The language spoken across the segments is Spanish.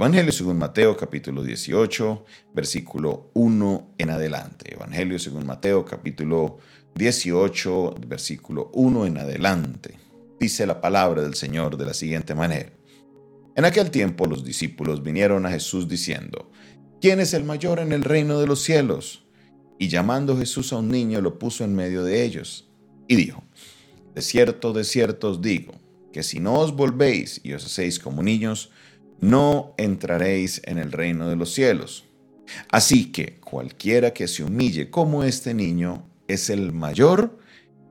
Evangelio según Mateo capítulo 18, versículo 1 en adelante. Evangelio según Mateo capítulo 18, versículo 1 en adelante. Dice la palabra del Señor de la siguiente manera. En aquel tiempo los discípulos vinieron a Jesús diciendo, ¿quién es el mayor en el reino de los cielos? Y llamando Jesús a un niño lo puso en medio de ellos y dijo, De cierto, de cierto os digo, que si no os volvéis y os hacéis como niños, no entraréis en el reino de los cielos. Así que cualquiera que se humille como este niño es el mayor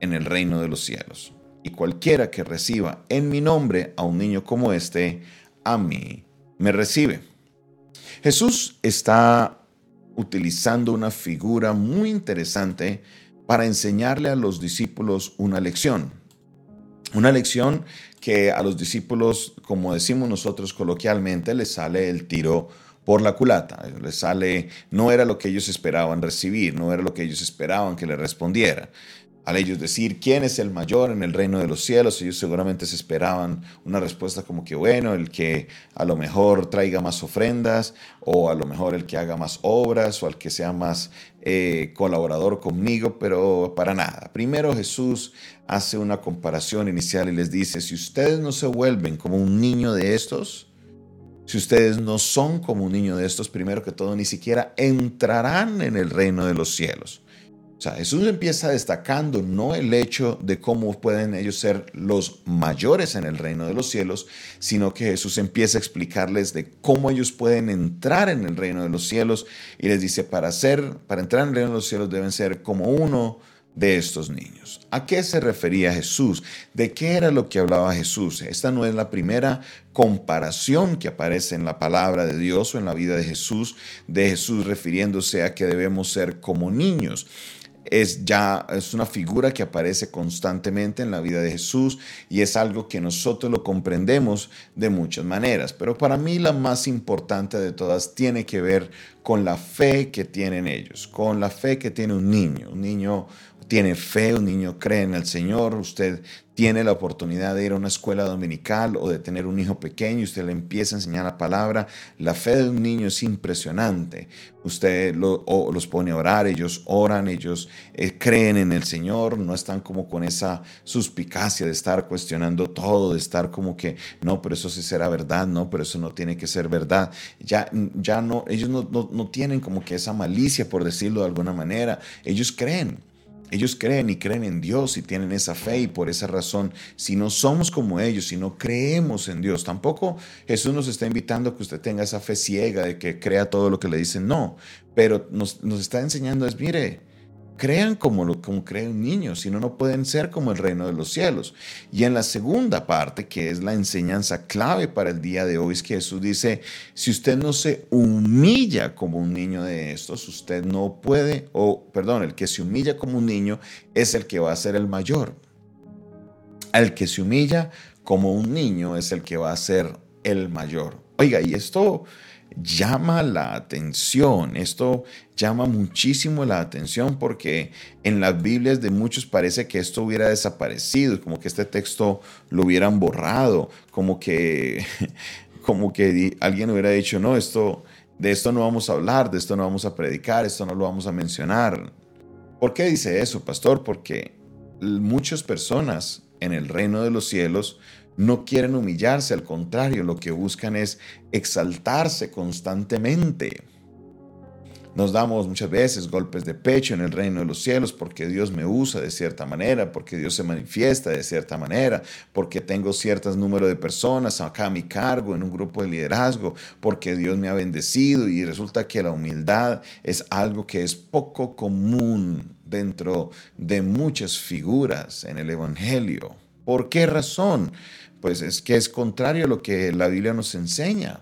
en el reino de los cielos. Y cualquiera que reciba en mi nombre a un niño como este, a mí me recibe. Jesús está utilizando una figura muy interesante para enseñarle a los discípulos una lección. Una lección que a los discípulos, como decimos nosotros coloquialmente, les sale el tiro por la culata, les sale, no era lo que ellos esperaban recibir, no era lo que ellos esperaban que le respondiera al ellos decir quién es el mayor en el reino de los cielos, ellos seguramente se esperaban una respuesta como que, bueno, el que a lo mejor traiga más ofrendas, o a lo mejor el que haga más obras, o el que sea más eh, colaborador conmigo, pero para nada. Primero Jesús hace una comparación inicial y les dice, si ustedes no se vuelven como un niño de estos, si ustedes no son como un niño de estos, primero que todo, ni siquiera entrarán en el reino de los cielos. O sea, Jesús empieza destacando no el hecho de cómo pueden ellos ser los mayores en el reino de los cielos, sino que Jesús empieza a explicarles de cómo ellos pueden entrar en el reino de los cielos y les dice, para ser, para entrar en el reino de los cielos deben ser como uno de estos niños. ¿A qué se refería Jesús? ¿De qué era lo que hablaba Jesús? Esta no es la primera comparación que aparece en la palabra de Dios o en la vida de Jesús, de Jesús refiriéndose a que debemos ser como niños es ya es una figura que aparece constantemente en la vida de Jesús y es algo que nosotros lo comprendemos de muchas maneras. Pero para mí la más importante de todas tiene que ver con la fe que tienen ellos, con la fe que tiene un niño. Un niño tiene fe, un niño cree en el Señor, usted tiene la oportunidad de ir a una escuela dominical o de tener un hijo pequeño usted le empieza a enseñar la palabra, la fe de un niño es impresionante. Usted los pone a orar, ellos oran, ellos eh, creen en el Señor, no están como con esa suspicacia de estar cuestionando todo, de estar como que, no, pero eso sí será verdad, no, pero eso no tiene que ser verdad. Ya, ya no, ellos no, no tienen como que esa malicia, por decirlo de alguna manera, ellos creen. Ellos creen y creen en Dios y tienen esa fe y por esa razón, si no somos como ellos, si no creemos en Dios, tampoco Jesús nos está invitando a que usted tenga esa fe ciega de que crea todo lo que le dicen, no, pero nos, está enseñando es, mire, crean como, lo, como cree un niño, si no, pueden ser como el reino de los cielos. Y en la segunda parte, que es la enseñanza clave para el día de hoy, es que Jesús dice, si usted no se humilla como un niño de estos, usted no puede, o perdón, el que se humilla como un niño es el que va a ser el mayor. El que se humilla como un niño es el que va a ser el mayor. Oiga, y esto llama la atención. Esto llama muchísimo la atención porque en las Biblias de muchos parece que esto hubiera desaparecido, como que este texto lo hubieran borrado, como que, como que alguien hubiera dicho, no, esto, de esto no vamos a hablar, de esto no vamos a predicar, esto no lo vamos a mencionar. ¿Por qué dice eso, pastor? Porque muchas personas en el reino de los cielos no quieren humillarse, al contrario, lo que buscan es exaltarse constantemente. Nos damos muchas veces golpes de pecho en el reino de los cielos porque Dios me usa de cierta manera, porque Dios se manifiesta de cierta manera, porque tengo ciertos número de personas acá a mi cargo en un grupo de liderazgo, porque Dios me ha bendecido y resulta que la humildad es algo que es poco común dentro de muchas figuras en el Evangelio. ¿Por qué razón? Pues es que es contrario a lo que la Biblia nos enseña.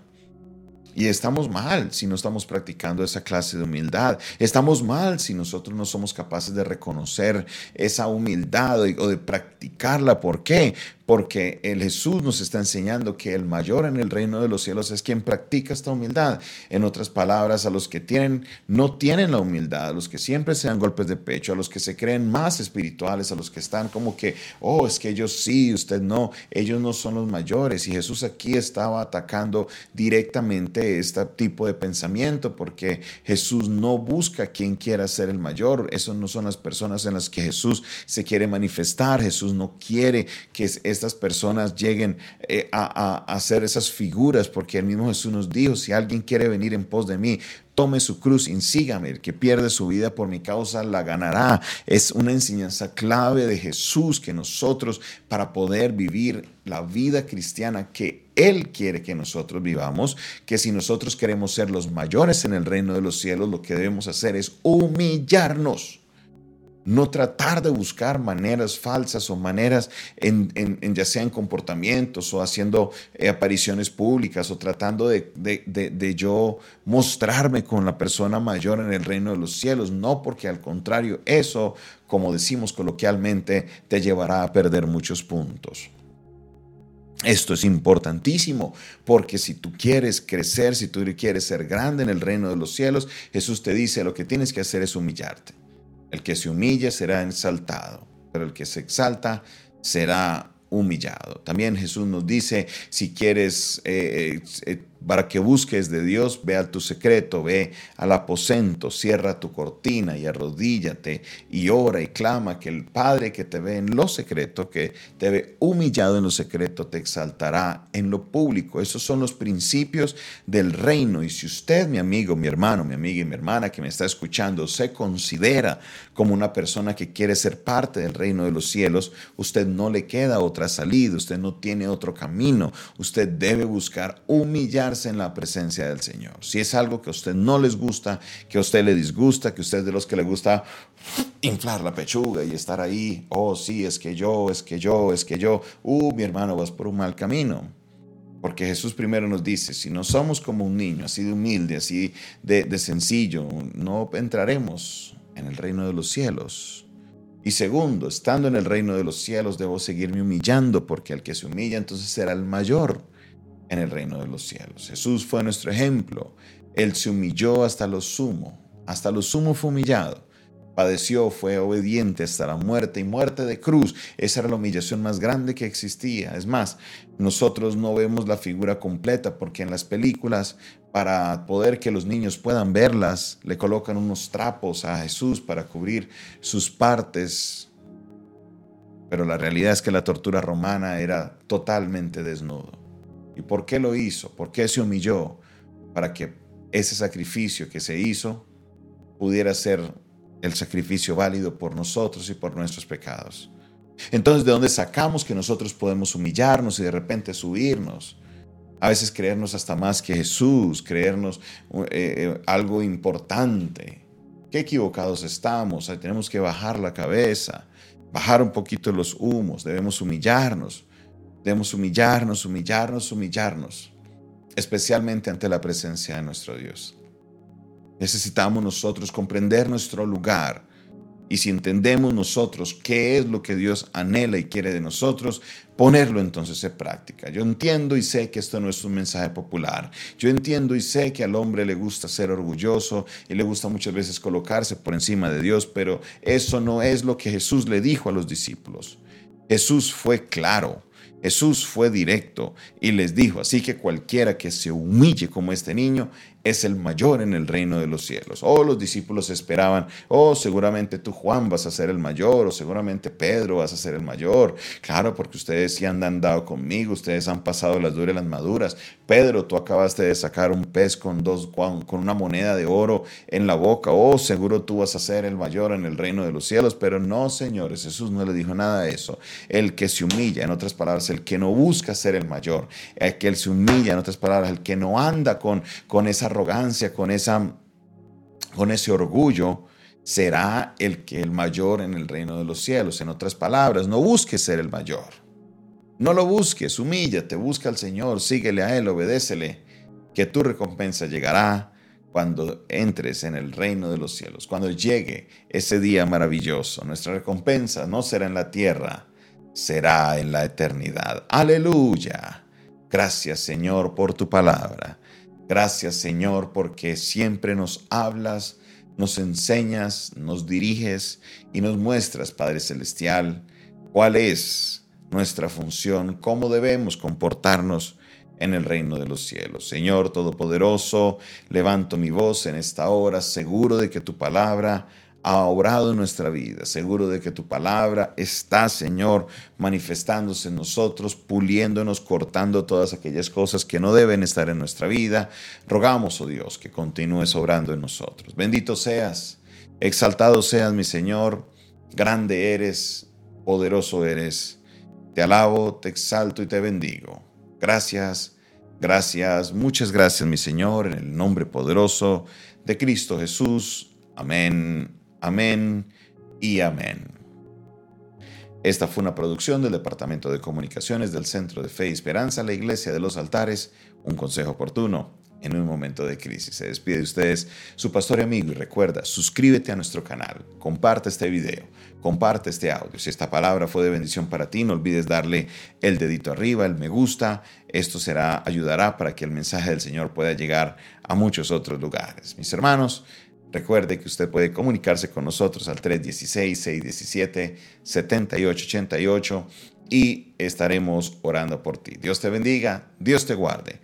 Y estamos mal si no estamos practicando esa clase de humildad. Estamos mal si nosotros no somos capaces de reconocer esa humildad o de practicarla. ¿Por qué? Porque el Jesús nos está enseñando que el mayor en el reino de los cielos es quien practica esta humildad. En otras palabras, a los que tienen, no tienen la humildad, a los que siempre se dan golpes de pecho, a los que se creen más espirituales, a los que están como que, oh, es que ellos sí, usted no, ellos no son los mayores. Y Jesús aquí estaba atacando directamente este tipo de pensamiento, porque Jesús no busca quien quiera ser el mayor. Esas no son las personas en las que Jesús se quiere manifestar. Jesús no quiere que estas personas lleguen eh, a, hacer esas figuras, porque el mismo Jesús nos dijo, si alguien quiere venir en pos de mí, tome su cruz, insígame, el que pierde su vida por mi causa la ganará. Es una enseñanza clave de Jesús que nosotros, para poder vivir la vida cristiana que Él quiere que nosotros vivamos, que si nosotros queremos ser los mayores en el reino de los cielos, lo que debemos hacer es humillarnos no tratar de buscar maneras falsas o maneras en, ya sea en comportamientos o haciendo eh, apariciones públicas o tratando de, de, yo mostrarme con la persona mayor en el reino de los cielos. No, porque al contrario, eso, como decimos coloquialmente, te llevará a perder muchos puntos. Esto es importantísimo porque si tú quieres crecer, si tú quieres ser grande en el reino de los cielos, Jesús te dice lo que tienes que hacer es humillarte. El que se humilla será exaltado, pero el que se exalta será humillado. También Jesús nos dice, si quieres eh, eh, para que busques de Dios, ve a tu secreto, ve al aposento, cierra tu cortina y arrodíllate y ora y clama que el Padre que te ve en lo secreto, que te ve humillado en lo secreto, te exaltará en lo público. Esos son los principios del reino. Y si usted, mi amigo, mi hermano, mi amiga y mi hermana que me está escuchando, se considera como una persona que quiere ser parte del reino de los cielos, usted no le queda otra salida, usted no tiene otro camino. Usted debe buscar humillar en la presencia del Señor. Si es algo que a usted no les gusta, que a usted le disgusta, que usted de los que le gusta inflar la pechuga y estar ahí, oh sí, es que yo, es que yo, es que yo, uh, mi hermano, vas por un mal camino. Porque Jesús primero nos dice, si no somos como un niño, así de humilde, así de, de sencillo, no entraremos en el reino de los cielos. Y segundo, estando en el reino de los cielos, debo seguirme humillando, porque el que se humilla entonces será el mayor en el reino de los cielos. Jesús fue nuestro ejemplo. Él se humilló hasta lo sumo, hasta lo sumo fue humillado. Padeció, fue obediente hasta la muerte y muerte de cruz. Esa era la humillación más grande que existía. Es más, nosotros no vemos la figura completa porque en las películas, para poder que los niños puedan verlas, le colocan unos trapos a Jesús para cubrir sus partes. Pero la realidad es que la tortura romana era totalmente desnudo. ¿Y por qué lo hizo? ¿Por qué se humilló? Para que ese sacrificio que se hizo pudiera ser el sacrificio válido por nosotros y por nuestros pecados. Entonces, ¿de dónde sacamos que nosotros podemos humillarnos y de repente subirnos? A veces creernos hasta más que Jesús, creernos eh, eh, algo importante. Qué equivocados estamos. Tenemos que bajar la cabeza, bajar un poquito los humos, debemos humillarnos. Debemos humillarnos, humillarnos, humillarnos, especialmente ante la presencia de nuestro Dios. Necesitamos nosotros comprender nuestro lugar y si entendemos nosotros qué es lo que Dios anhela y quiere de nosotros, ponerlo entonces en práctica. Yo entiendo y sé que esto no es un mensaje popular. Yo entiendo y sé que al hombre le gusta ser orgulloso y le gusta muchas veces colocarse por encima de Dios, pero eso no es lo que Jesús le dijo a los discípulos. Jesús fue claro. Jesús fue directo y les dijo, así que cualquiera que se humille como este niño, es el mayor en el reino de los cielos. O oh, los discípulos esperaban, oh, seguramente tú Juan vas a ser el mayor, o seguramente Pedro vas a ser el mayor. Claro, porque ustedes sí han andado conmigo, ustedes han pasado las duras y las maduras. Pedro, tú acabaste de sacar un pez con, dos, con una moneda de oro en la boca. Oh, seguro tú vas a ser el mayor en el reino de los cielos. Pero no, señores, Jesús no le dijo nada de eso. El que se humilla, en otras palabras, el que no busca ser el mayor, el que se humilla, en otras palabras, el que no anda con, con esa arrogancia, con, esa, con ese orgullo, será el que el mayor en el reino de los cielos. En otras palabras, no busques ser el mayor. No lo busques, humíllate, busca al Señor, síguele a Él, obedécele, que tu recompensa llegará cuando entres en el reino de los cielos, cuando llegue ese día maravilloso. Nuestra recompensa no será en la tierra, será en la eternidad. Aleluya. Gracias Señor por tu palabra. Gracias Señor porque siempre nos hablas, nos enseñas, nos diriges y nos muestras, Padre Celestial, cuál es nuestra función, cómo debemos comportarnos en el reino de los cielos. Señor Todopoderoso, levanto mi voz en esta hora, seguro de que tu palabra ha obrado en nuestra vida, seguro de que tu palabra está, Señor, manifestándose en nosotros, puliéndonos, cortando todas aquellas cosas que no deben estar en nuestra vida. Rogamos, oh Dios, que continúes obrando en nosotros. Bendito seas, exaltado seas, mi Señor, grande eres, poderoso eres. Te alabo, te exalto y te bendigo. Gracias, gracias, muchas gracias mi Señor, en el nombre poderoso de Cristo Jesús. Amén, amén y amén. Esta fue una producción del Departamento de Comunicaciones del Centro de Fe y Esperanza, la Iglesia de los Altares, un consejo oportuno en un momento de crisis. Se despide de ustedes su pastor y amigo y recuerda, suscríbete a nuestro canal, comparte este video, comparte este audio. Si esta palabra fue de bendición para ti, no olvides darle el dedito arriba, el me gusta. Esto será ayudará para que el mensaje del Señor pueda llegar a muchos otros lugares. Mis hermanos, Recuerde que usted puede comunicarse con nosotros al 316-617-7888 y estaremos orando por ti. Dios te bendiga, Dios te guarde.